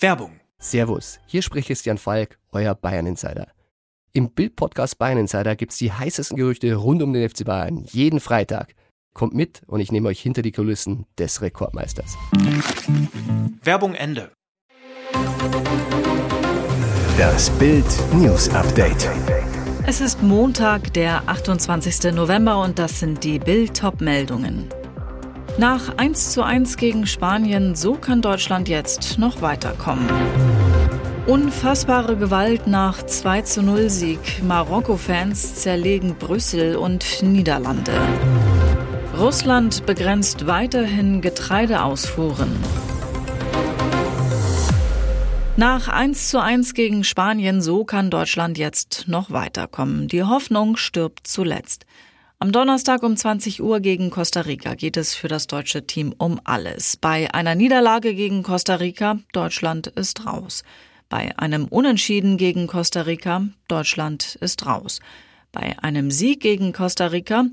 Werbung. Servus, hier spricht Christian Falk, euer Bayern Insider. Im Bild-Podcast Bayern Insider gibt's die heißesten Gerüchte rund um den FC Bayern jeden Freitag. Kommt mit und ich nehme euch hinter die Kulissen des Rekordmeisters. Werbung Ende. Das Bild News Update. Es ist Montag, der 28. November und das sind die Bild-Top-Meldungen. Nach 1 zu 1 gegen Spanien, so kann Deutschland jetzt noch weiterkommen. Unfassbare Gewalt nach 2 zu 0 Sieg. Marokko-Fans zerlegen Brüssel und Niederlande. Russland begrenzt weiterhin Getreideausfuhren. Nach 1 zu 1 gegen Spanien, so kann Deutschland jetzt noch weiterkommen. Die Hoffnung stirbt zuletzt. Am Donnerstag um 20 Uhr gegen Costa Rica geht es für das deutsche Team um alles. Bei einer Niederlage gegen Costa Rica, Deutschland ist raus. Bei einem Unentschieden gegen Costa Rica, Deutschland ist raus. Bei einem Sieg gegen Costa Rica,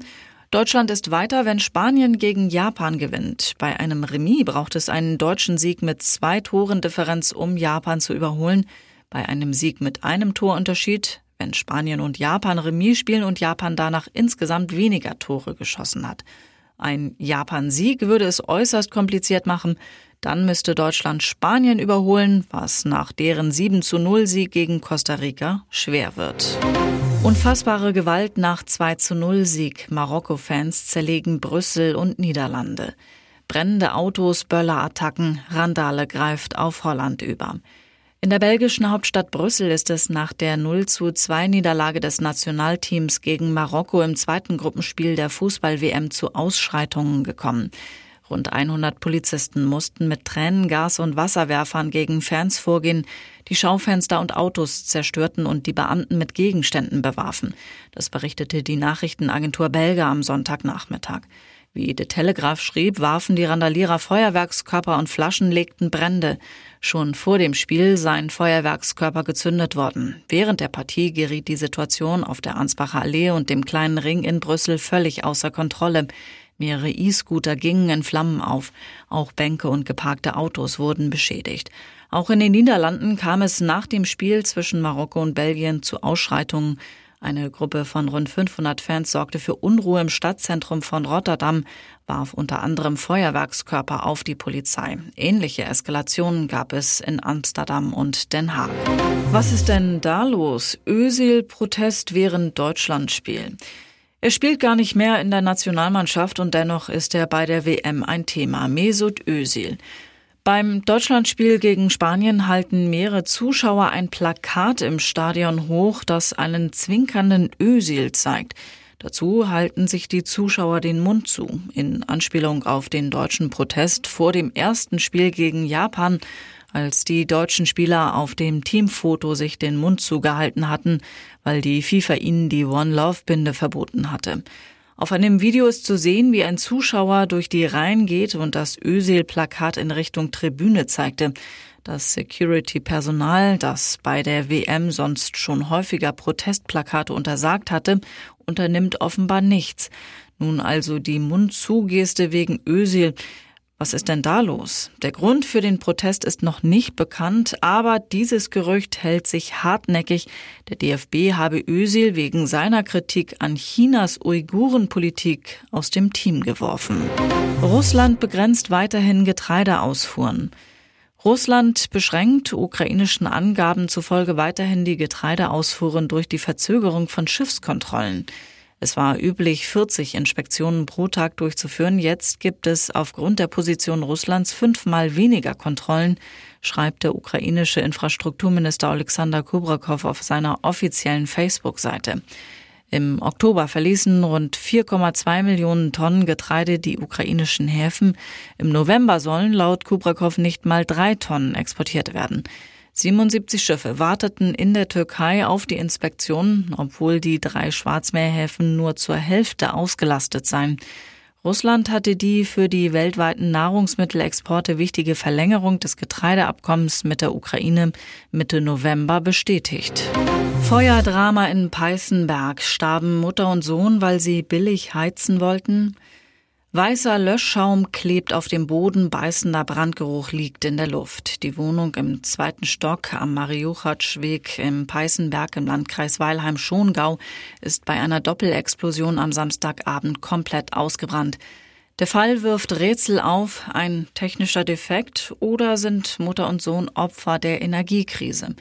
Deutschland ist weiter, wenn Spanien gegen Japan gewinnt. Bei einem Remis braucht es einen deutschen Sieg mit zwei Toren Differenz, um Japan zu überholen. Bei einem Sieg mit einem Torunterschied, wenn Spanien und Japan Remis spielen und Japan danach insgesamt weniger Tore geschossen hat. Ein Japan-Sieg würde es äußerst kompliziert machen. Dann müsste Deutschland Spanien überholen, was nach deren 7 zu 0 Sieg gegen Costa Rica schwer wird. Unfassbare Gewalt nach 2 zu 0 Sieg. Marokko-Fans zerlegen Brüssel und Niederlande. Brennende Autos, Böllerattacken, Randale greift auf Holland über. In der belgischen Hauptstadt Brüssel ist es nach der 0 zu 2 Niederlage des Nationalteams gegen Marokko im zweiten Gruppenspiel der Fußball-WM zu Ausschreitungen gekommen. Rund 100 Polizisten mussten mit Tränengas und Wasserwerfern gegen Fans vorgehen, die Schaufenster und Autos zerstörten und die Beamten mit Gegenständen bewarfen. Das berichtete die Nachrichtenagentur Belga am Sonntagnachmittag. Wie The Telegraph schrieb, warfen die Randalierer Feuerwerkskörper und Flaschen legten Brände. Schon vor dem Spiel seien Feuerwerkskörper gezündet worden. Während der Partie geriet die Situation auf der Ansbacher Allee und dem kleinen Ring in Brüssel völlig außer Kontrolle. Mehrere E-Scooter gingen in Flammen auf. Auch Bänke und geparkte Autos wurden beschädigt. Auch in den Niederlanden kam es nach dem Spiel zwischen Marokko und Belgien zu Ausschreitungen. Eine Gruppe von rund 500 Fans sorgte für Unruhe im Stadtzentrum von Rotterdam, warf unter anderem Feuerwerkskörper auf die Polizei. Ähnliche Eskalationen gab es in Amsterdam und Den Haag. Was ist denn da los? Özil-Protest während Deutschlandspiel. Er spielt gar nicht mehr in der Nationalmannschaft und dennoch ist er bei der WM ein Thema. Mesut Özil. Beim Deutschlandspiel gegen Spanien halten mehrere Zuschauer ein Plakat im Stadion hoch, das einen zwinkernden Özil zeigt. Dazu halten sich die Zuschauer den Mund zu, in Anspielung auf den deutschen Protest vor dem ersten Spiel gegen Japan, als die deutschen Spieler auf dem Teamfoto sich den Mund zugehalten hatten, weil die FIFA ihnen die One Love Binde verboten hatte. Auf einem Video ist zu sehen, wie ein Zuschauer durch die Reihen geht und das Özil-Plakat in Richtung Tribüne zeigte. Das Security-Personal, das bei der WM sonst schon häufiger Protestplakate untersagt hatte, unternimmt offenbar nichts. Nun also die Mundzugeste wegen Özil. Was ist denn da los? Der Grund für den Protest ist noch nicht bekannt, aber dieses Gerücht hält sich hartnäckig. Der DFB habe Özil wegen seiner Kritik an Chinas Uigurenpolitik aus dem Team geworfen. Russland begrenzt weiterhin Getreideausfuhren. Russland beschränkt ukrainischen Angaben zufolge weiterhin die Getreideausfuhren durch die Verzögerung von Schiffskontrollen. Es war üblich, 40 Inspektionen pro Tag durchzuführen. Jetzt gibt es aufgrund der Position Russlands fünfmal weniger Kontrollen, schreibt der ukrainische Infrastrukturminister Alexander Kubrakow auf seiner offiziellen Facebook-Seite. Im Oktober verließen rund 4,2 Millionen Tonnen Getreide die ukrainischen Häfen. Im November sollen laut Kubrakow nicht mal drei Tonnen exportiert werden. 77 Schiffe warteten in der Türkei auf die Inspektion, obwohl die drei Schwarzmeerhäfen nur zur Hälfte ausgelastet seien. Russland hatte die für die weltweiten Nahrungsmittelexporte wichtige Verlängerung des Getreideabkommens mit der Ukraine Mitte November bestätigt. Feuerdrama in Peißenberg starben Mutter und Sohn, weil sie billig heizen wollten. Weißer Löschschaum klebt auf dem Boden, beißender Brandgeruch liegt in der Luft. Die Wohnung im zweiten Stock am Mariuchatschweg im Peißenberg im Landkreis Weilheim-Schongau ist bei einer Doppelexplosion am Samstagabend komplett ausgebrannt. Der Fall wirft Rätsel auf, ein technischer Defekt oder sind Mutter und Sohn Opfer der Energiekrise.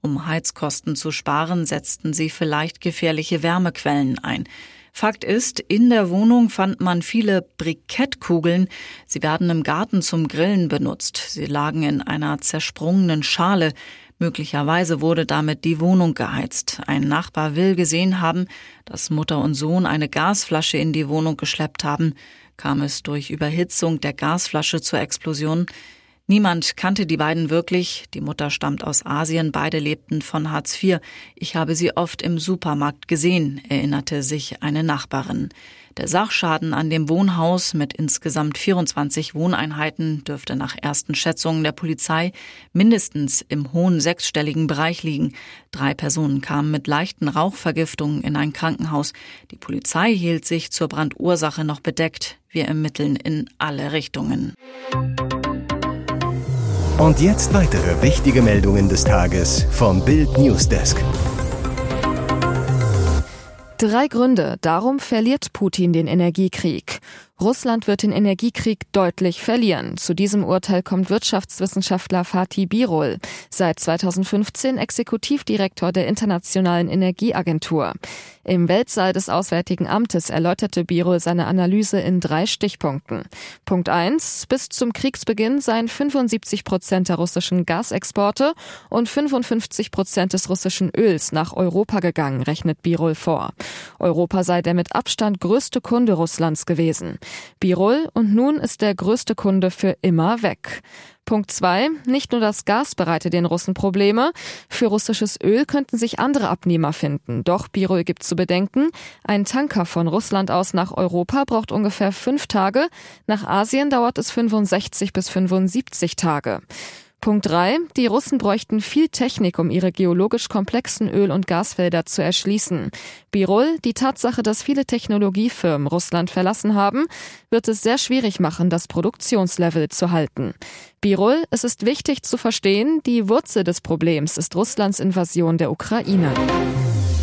Um Heizkosten zu sparen, setzten sie vielleicht gefährliche Wärmequellen ein. Fakt ist, in der Wohnung fand man viele Brikettkugeln. Sie werden im Garten zum Grillen benutzt. Sie lagen in einer zersprungenen Schale. Möglicherweise wurde damit die Wohnung geheizt. Ein Nachbar will gesehen haben, dass Mutter und Sohn eine Gasflasche in die Wohnung geschleppt haben. Kam es durch Überhitzung der Gasflasche zur Explosion? Niemand kannte die beiden wirklich. Die Mutter stammt aus Asien, beide lebten von Hartz IV. Ich habe sie oft im Supermarkt gesehen, erinnerte sich eine Nachbarin. Der Sachschaden an dem Wohnhaus mit insgesamt 24 Wohneinheiten dürfte nach ersten Schätzungen der Polizei mindestens im hohen sechsstelligen Bereich liegen. Drei Personen kamen mit leichten Rauchvergiftungen in ein Krankenhaus. Die Polizei hielt sich zur Brandursache noch bedeckt. Wir ermitteln in alle Richtungen. Und jetzt weitere wichtige Meldungen des Tages vom Bild Newsdesk. Drei Gründe, darum verliert Putin den Energiekrieg. Russland wird den Energiekrieg deutlich verlieren. Zu diesem Urteil kommt Wirtschaftswissenschaftler Fatih Birol, seit 2015 Exekutivdirektor der Internationalen Energieagentur. Im Weltsaal des Auswärtigen Amtes erläuterte Birol seine Analyse in drei Stichpunkten. Punkt eins: Bis zum Kriegsbeginn seien 75 Prozent der russischen Gasexporte und 55 Prozent des russischen Öls nach Europa gegangen, rechnet Birol vor. Europa sei der mit Abstand größte Kunde Russlands gewesen. Birol und nun ist der größte Kunde für immer weg. Punkt zwei: Nicht nur das Gas bereitet den Russen Probleme. Für russisches Öl könnten sich andere Abnehmer finden. Doch Birol gibt zu bedenken, ein Tanker von Russland aus nach Europa braucht ungefähr fünf Tage. Nach Asien dauert es 65 bis 75 Tage. Punkt 3. Die Russen bräuchten viel Technik, um ihre geologisch komplexen Öl- und Gasfelder zu erschließen. Birol, die Tatsache, dass viele Technologiefirmen Russland verlassen haben, wird es sehr schwierig machen, das Produktionslevel zu halten. Birol, es ist wichtig zu verstehen, die Wurzel des Problems ist Russlands Invasion der Ukraine.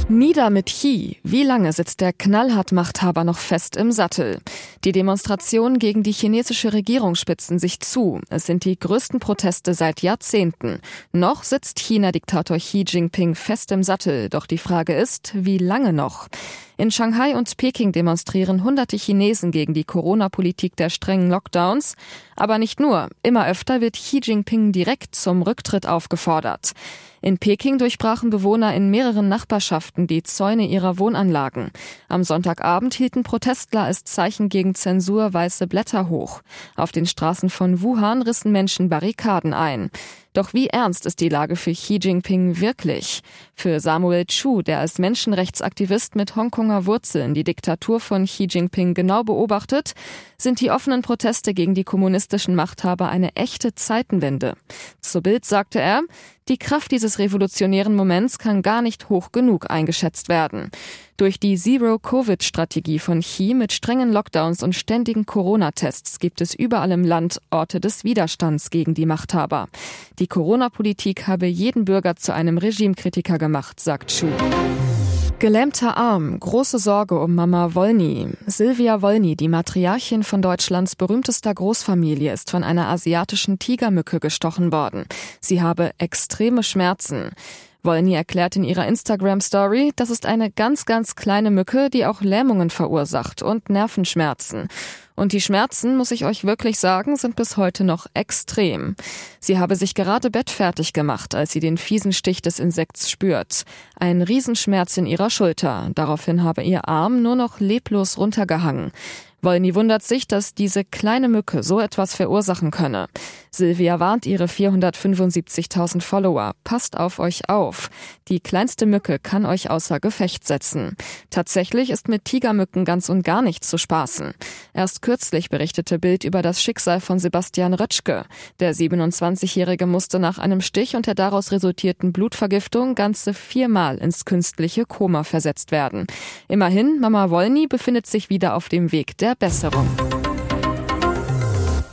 Nieder mit Chi. Wie lange sitzt der knallhart Machthaber noch fest im Sattel? Die Demonstrationen gegen die chinesische Regierung spitzen sich zu. Es sind die größten Proteste seit Jahrzehnten. Noch sitzt China-Diktator Xi Jinping fest im Sattel. Doch die Frage ist, wie lange noch? In Shanghai und Peking demonstrieren hunderte Chinesen gegen die Corona-Politik der strengen Lockdowns. Aber nicht nur. Immer öfter wird Xi Jinping direkt zum Rücktritt aufgefordert. In Peking durchbrachen Bewohner in mehreren Nachbarschaften die Zäune ihrer Wohnanlagen. Am Sonntagabend hielten Protestler als Zeichen gegen Zensur weiße Blätter hoch. Auf den Straßen von Wuhan rissen Menschen Barrikaden ein. Doch wie ernst ist die Lage für Xi Jinping wirklich? Für Samuel Chu, der als Menschenrechtsaktivist mit Hongkonger Wurzeln die Diktatur von Xi Jinping genau beobachtet, sind die offenen Proteste gegen die kommunistischen Machthaber eine echte Zeitenwende. Zu Bild sagte er, die Kraft dieses revolutionären Moments kann gar nicht hoch genug eingeschätzt werden. Durch die Zero-Covid-Strategie von Xi mit strengen Lockdowns und ständigen Corona-Tests gibt es überall im Land Orte des Widerstands gegen die Machthaber. Die Corona-Politik habe jeden Bürger zu einem Regimekritiker gemacht, sagt Chu. Gelähmter Arm, große Sorge um Mama Wolny. Silvia Wolny, die Matriarchin von Deutschlands berühmtester Großfamilie, ist von einer asiatischen Tigermücke gestochen worden. Sie habe extreme Schmerzen. Wolny erklärt in ihrer Instagram-Story, das ist eine ganz, ganz kleine Mücke, die auch Lähmungen verursacht und Nervenschmerzen. Und die Schmerzen, muss ich euch wirklich sagen, sind bis heute noch extrem. Sie habe sich gerade bettfertig gemacht, als sie den fiesen Stich des Insekts spürt. Ein Riesenschmerz in ihrer Schulter. Daraufhin habe ihr Arm nur noch leblos runtergehangen. Wolny wundert sich, dass diese kleine Mücke so etwas verursachen könne. Silvia warnt ihre 475.000 Follower. Passt auf euch auf. Die kleinste Mücke kann euch außer Gefecht setzen. Tatsächlich ist mit Tigermücken ganz und gar nichts zu spaßen. Erst kürzlich berichtete Bild über das Schicksal von Sebastian Rötschke. Der 27-Jährige musste nach einem Stich und der daraus resultierten Blutvergiftung ganze viermal ins künstliche Koma versetzt werden. Immerhin, Mama Wolny befindet sich wieder auf dem Weg der Besserung.